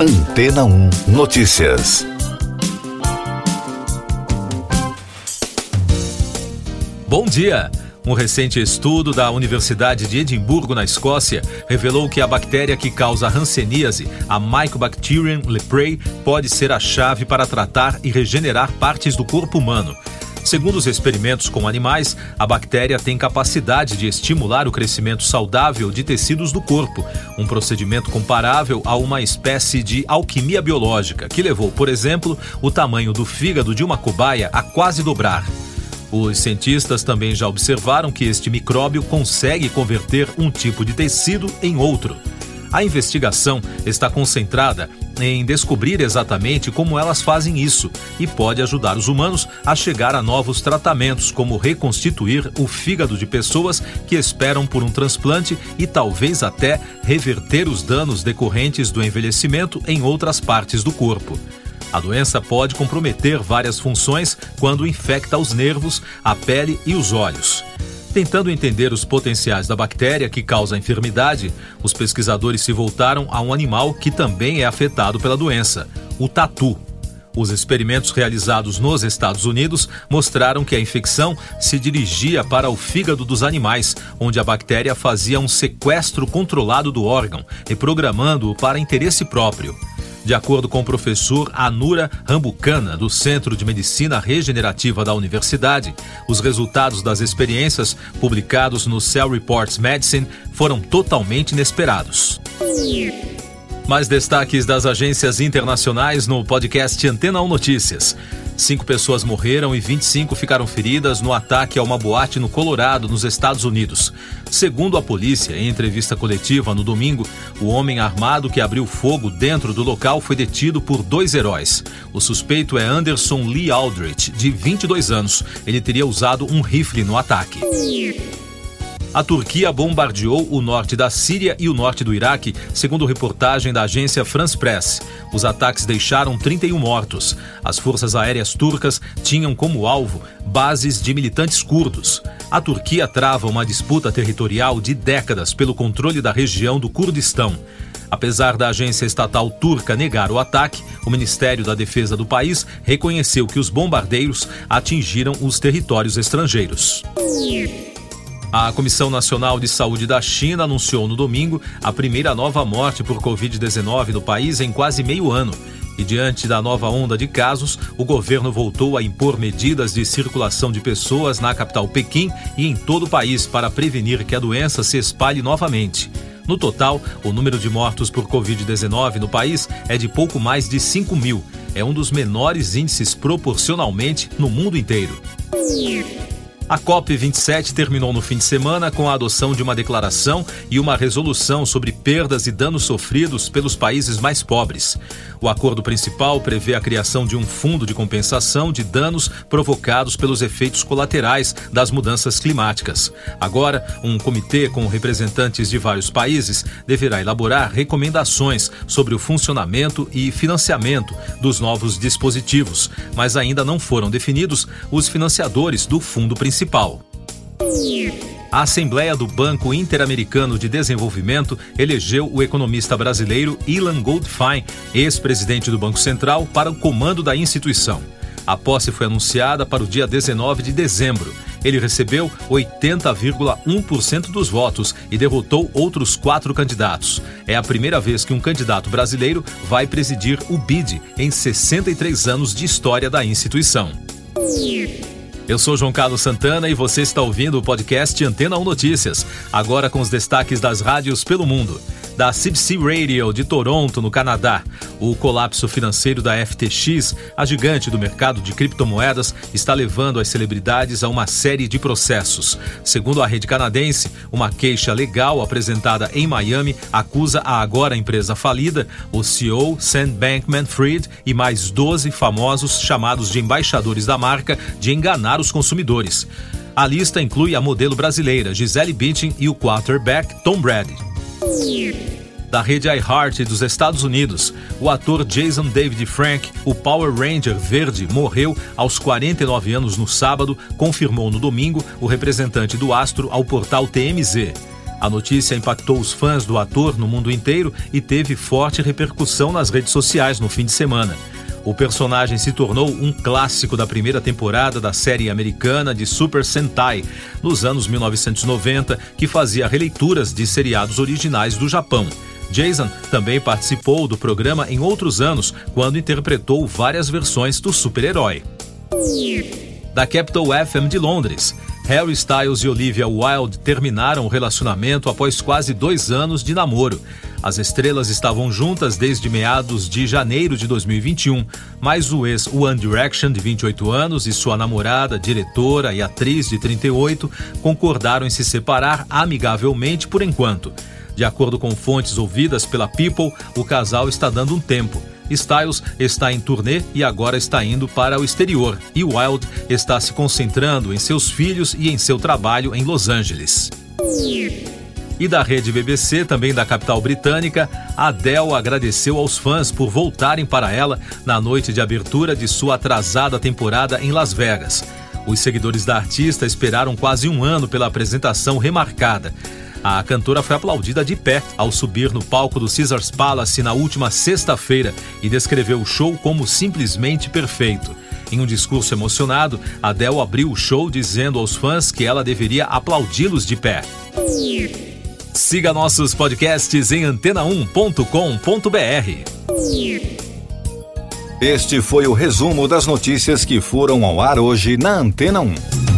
Antena 1 Notícias. Bom dia! Um recente estudo da Universidade de Edimburgo, na Escócia, revelou que a bactéria que causa hanseníase, a Mycobacterium leprae, pode ser a chave para tratar e regenerar partes do corpo humano. Segundo os experimentos com animais, a bactéria tem capacidade de estimular o crescimento saudável de tecidos do corpo, um procedimento comparável a uma espécie de alquimia biológica, que levou, por exemplo, o tamanho do fígado de uma cobaia a quase dobrar. Os cientistas também já observaram que este micróbio consegue converter um tipo de tecido em outro. A investigação está concentrada em descobrir exatamente como elas fazem isso e pode ajudar os humanos a chegar a novos tratamentos, como reconstituir o fígado de pessoas que esperam por um transplante e talvez até reverter os danos decorrentes do envelhecimento em outras partes do corpo. A doença pode comprometer várias funções quando infecta os nervos, a pele e os olhos. Tentando entender os potenciais da bactéria que causa a enfermidade, os pesquisadores se voltaram a um animal que também é afetado pela doença, o tatu. Os experimentos realizados nos Estados Unidos mostraram que a infecção se dirigia para o fígado dos animais, onde a bactéria fazia um sequestro controlado do órgão, reprogramando-o para interesse próprio. De acordo com o professor Anura Rambucana, do Centro de Medicina Regenerativa da Universidade, os resultados das experiências publicados no Cell Reports Medicine foram totalmente inesperados. Mais destaques das agências internacionais no podcast Antena 1 Notícias. Cinco pessoas morreram e 25 ficaram feridas no ataque a uma boate no Colorado, nos Estados Unidos. Segundo a polícia, em entrevista coletiva no domingo, o homem armado que abriu fogo dentro do local foi detido por dois heróis. O suspeito é Anderson Lee Aldrich, de 22 anos. Ele teria usado um rifle no ataque. A Turquia bombardeou o norte da Síria e o norte do Iraque, segundo reportagem da agência France Press. Os ataques deixaram 31 mortos. As forças aéreas turcas tinham como alvo bases de militantes curdos. A Turquia trava uma disputa territorial de décadas pelo controle da região do Kurdistão. Apesar da agência estatal turca negar o ataque, o Ministério da Defesa do país reconheceu que os bombardeiros atingiram os territórios estrangeiros. A Comissão Nacional de Saúde da China anunciou no domingo a primeira nova morte por Covid-19 no país em quase meio ano. E diante da nova onda de casos, o governo voltou a impor medidas de circulação de pessoas na capital Pequim e em todo o país para prevenir que a doença se espalhe novamente. No total, o número de mortos por Covid-19 no país é de pouco mais de 5 mil. É um dos menores índices proporcionalmente no mundo inteiro. A COP27 terminou no fim de semana com a adoção de uma declaração e uma resolução sobre perdas e danos sofridos pelos países mais pobres. O acordo principal prevê a criação de um fundo de compensação de danos provocados pelos efeitos colaterais das mudanças climáticas. Agora, um comitê com representantes de vários países deverá elaborar recomendações sobre o funcionamento e financiamento dos novos dispositivos, mas ainda não foram definidos os financiadores do fundo principal Municipal. A Assembleia do Banco Interamericano de Desenvolvimento elegeu o economista brasileiro Ilan Goldfein, ex-presidente do Banco Central, para o comando da instituição. A posse foi anunciada para o dia 19 de dezembro. Ele recebeu 80,1% dos votos e derrotou outros quatro candidatos. É a primeira vez que um candidato brasileiro vai presidir o BID em 63 anos de história da instituição. Eu sou João Carlos Santana e você está ouvindo o podcast Antena 1 Notícias, agora com os destaques das rádios pelo mundo da CBC Radio de Toronto, no Canadá. O colapso financeiro da FTX, a gigante do mercado de criptomoedas, está levando as celebridades a uma série de processos. Segundo a rede canadense, uma queixa legal apresentada em Miami acusa a agora empresa falida, o CEO Sam Bankman-Fried e mais 12 famosos chamados de embaixadores da marca de enganar os consumidores. A lista inclui a modelo brasileira Gisele Bündchen e o quarterback Tom Brady da rede iHeart dos Estados Unidos, o ator Jason David Frank, o Power Ranger verde, morreu aos 49 anos no sábado, confirmou no domingo o representante do astro ao portal TMZ. A notícia impactou os fãs do ator no mundo inteiro e teve forte repercussão nas redes sociais no fim de semana. O personagem se tornou um clássico da primeira temporada da série americana de Super Sentai, nos anos 1990, que fazia releituras de seriados originais do Japão. Jason também participou do programa em outros anos, quando interpretou várias versões do super-herói. Da Capital FM de Londres, Harry Styles e Olivia Wilde terminaram o relacionamento após quase dois anos de namoro. As estrelas estavam juntas desde meados de janeiro de 2021, mas o ex One Direction, de 28 anos, e sua namorada, diretora e atriz de 38, concordaram em se separar amigavelmente por enquanto. De acordo com fontes ouvidas pela People, o casal está dando um tempo. Styles está em turnê e agora está indo para o exterior, e Wild está se concentrando em seus filhos e em seu trabalho em Los Angeles. E da rede BBC, também da capital britânica, Adele agradeceu aos fãs por voltarem para ela na noite de abertura de sua atrasada temporada em Las Vegas. Os seguidores da artista esperaram quase um ano pela apresentação remarcada. A cantora foi aplaudida de pé ao subir no palco do Caesars Palace na última sexta-feira e descreveu o show como simplesmente perfeito. Em um discurso emocionado, Adele abriu o show dizendo aos fãs que ela deveria aplaudi-los de pé. Siga nossos podcasts em antena1.com.br. Este foi o resumo das notícias que foram ao ar hoje na Antena 1.